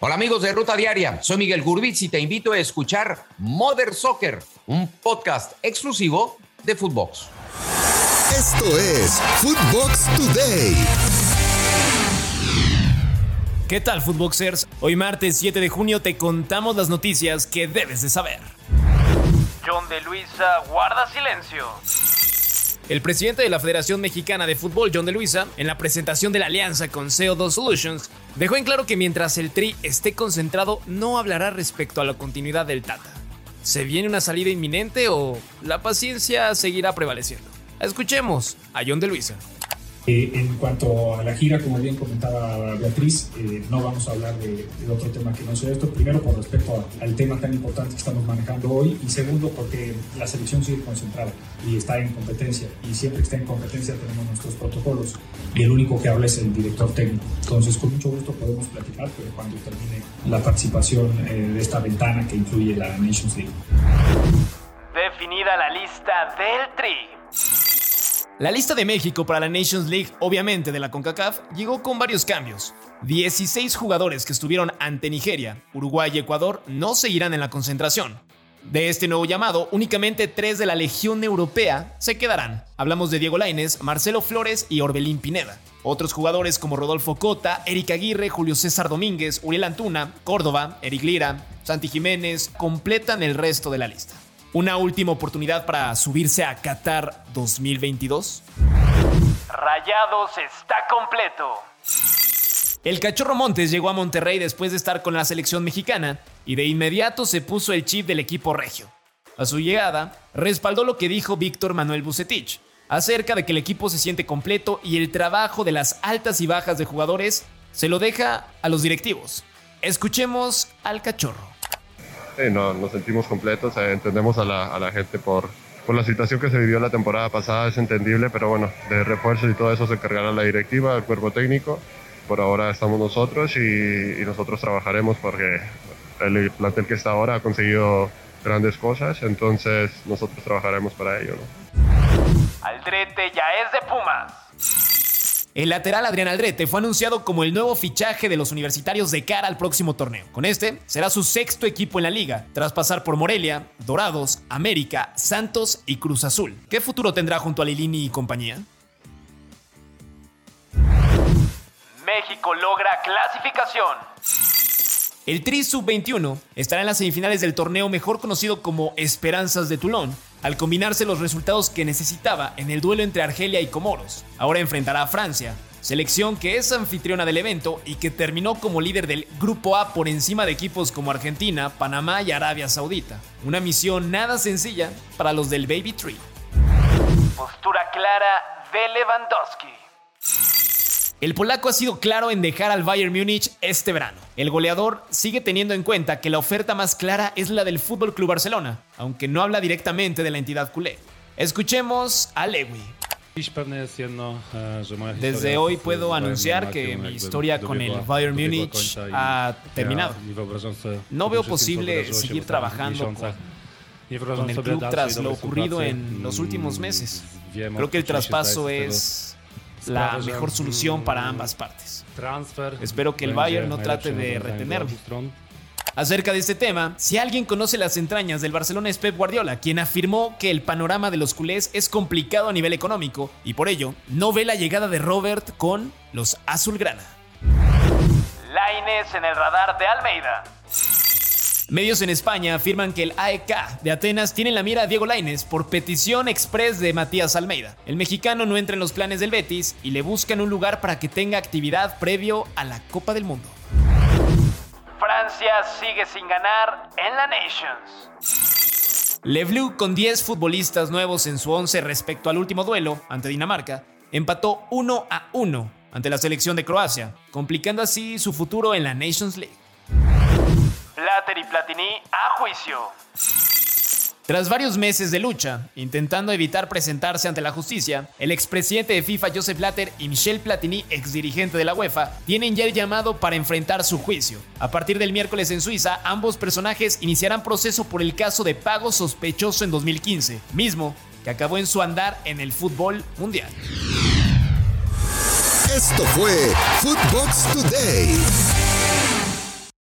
Hola amigos de Ruta Diaria, soy Miguel Gurbitz y te invito a escuchar Mother Soccer, un podcast exclusivo de Footbox. Esto es Footbox Today. ¿Qué tal, Footboxers? Hoy martes 7 de junio te contamos las noticias que debes de saber. John de Luisa guarda silencio. El presidente de la Federación Mexicana de Fútbol, John de Luisa, en la presentación de la alianza con CO2 Solutions, dejó en claro que mientras el Tri esté concentrado, no hablará respecto a la continuidad del Tata. ¿Se viene una salida inminente o la paciencia seguirá prevaleciendo? Escuchemos a John de Luisa. En cuanto a la gira, como bien comentaba Beatriz, eh, no vamos a hablar de, otro tema que no sea esto. Primero, por respecto al tema tan importante que estamos manejando hoy. Y segundo, porque la selección sigue concentrada y está en competencia. Y siempre que está en competencia tenemos nuestros protocolos. Y el único que habla es el director técnico. Entonces, con mucho gusto podemos platicar, pero cuando termine la participación eh, de esta ventana que incluye la Nations League. Definida la lista del Tri. La lista de México para la Nations League, obviamente de la CONCACAF, llegó con varios cambios. 16 jugadores que estuvieron ante Nigeria, Uruguay y Ecuador no seguirán en la concentración. De este nuevo llamado, únicamente tres de la Legión Europea se quedarán. Hablamos de Diego Laines, Marcelo Flores y Orbelín Pineda. Otros jugadores como Rodolfo Cota, Eric Aguirre, Julio César Domínguez, Uriel Antuna, Córdoba, Eric Lira, Santi Jiménez completan el resto de la lista. Una última oportunidad para subirse a Qatar 2022. Rayados está completo. El Cachorro Montes llegó a Monterrey después de estar con la selección mexicana y de inmediato se puso el chip del equipo regio. A su llegada, respaldó lo que dijo Víctor Manuel Bucetich acerca de que el equipo se siente completo y el trabajo de las altas y bajas de jugadores se lo deja a los directivos. Escuchemos al Cachorro no, nos sentimos completos, eh, entendemos a la, a la gente por, por, la situación que se vivió la temporada pasada, es entendible, pero bueno, de refuerzos y todo eso se encargará la directiva, el cuerpo técnico. Por ahora estamos nosotros y, y nosotros trabajaremos porque el plantel que está ahora ha conseguido grandes cosas, entonces nosotros trabajaremos para ello. ¿no? Aldrete ya es de Pumas. El lateral Adrián Aldrete fue anunciado como el nuevo fichaje de los universitarios de cara al próximo torneo. Con este, será su sexto equipo en la liga, tras pasar por Morelia, Dorados, América, Santos y Cruz Azul. ¿Qué futuro tendrá junto a Lilini y compañía? México logra clasificación. El Tri Sub-21 estará en las semifinales del torneo mejor conocido como Esperanzas de Toulon, al combinarse los resultados que necesitaba en el duelo entre Argelia y Comoros. Ahora enfrentará a Francia, selección que es anfitriona del evento y que terminó como líder del Grupo A por encima de equipos como Argentina, Panamá y Arabia Saudita. Una misión nada sencilla para los del Baby Tree. Postura clara de Lewandowski. El polaco ha sido claro en dejar al Bayern Múnich este verano. El goleador sigue teniendo en cuenta que la oferta más clara es la del Fútbol Club Barcelona, aunque no habla directamente de la entidad culé. Escuchemos a Lewy. Desde hoy puedo anunciar que mi historia con el Bayern Múnich ha terminado. No veo posible seguir trabajando con, el club tras lo ocurrido en los últimos meses. Creo que el traspaso es la mejor solución para ambas partes. Espero que el Bayern no trate de retenerlo. Acerca de este tema, si alguien conoce las entrañas del Barcelona es Pep Guardiola, quien afirmó que el panorama de los culés es complicado a nivel económico y por ello no ve la llegada de Robert con los azulgrana. Laines en el radar de Almeida. Medios en España afirman que el AEK de Atenas tiene en la mira a Diego Laines por petición express de Matías Almeida. El mexicano no entra en los planes del Betis y le buscan un lugar para que tenga actividad previo a la Copa del Mundo. Francia sigue sin ganar en la Nations. Le Bleu, con 10 futbolistas nuevos en su 11 respecto al último duelo ante Dinamarca, empató 1 a 1 ante la selección de Croacia, complicando así su futuro en la Nations League. Blatter y Platini a juicio. Tras varios meses de lucha, intentando evitar presentarse ante la justicia, el expresidente de FIFA Joseph Blatter y Michel Platini, exdirigente de la UEFA, tienen ya el llamado para enfrentar su juicio. A partir del miércoles en Suiza, ambos personajes iniciarán proceso por el caso de pago sospechoso en 2015, mismo que acabó en su andar en el fútbol mundial. Esto fue Footbox Today.